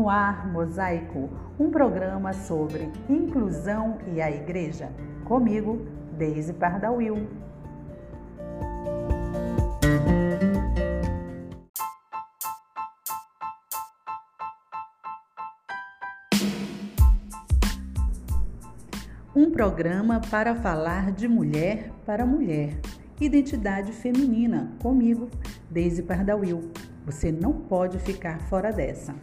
No Ar Mosaico, um programa sobre inclusão e a igreja. Comigo, Deise Pardawil. Um programa para falar de mulher para mulher, identidade feminina. Comigo, Deise Pardawil. Você não pode ficar fora dessa.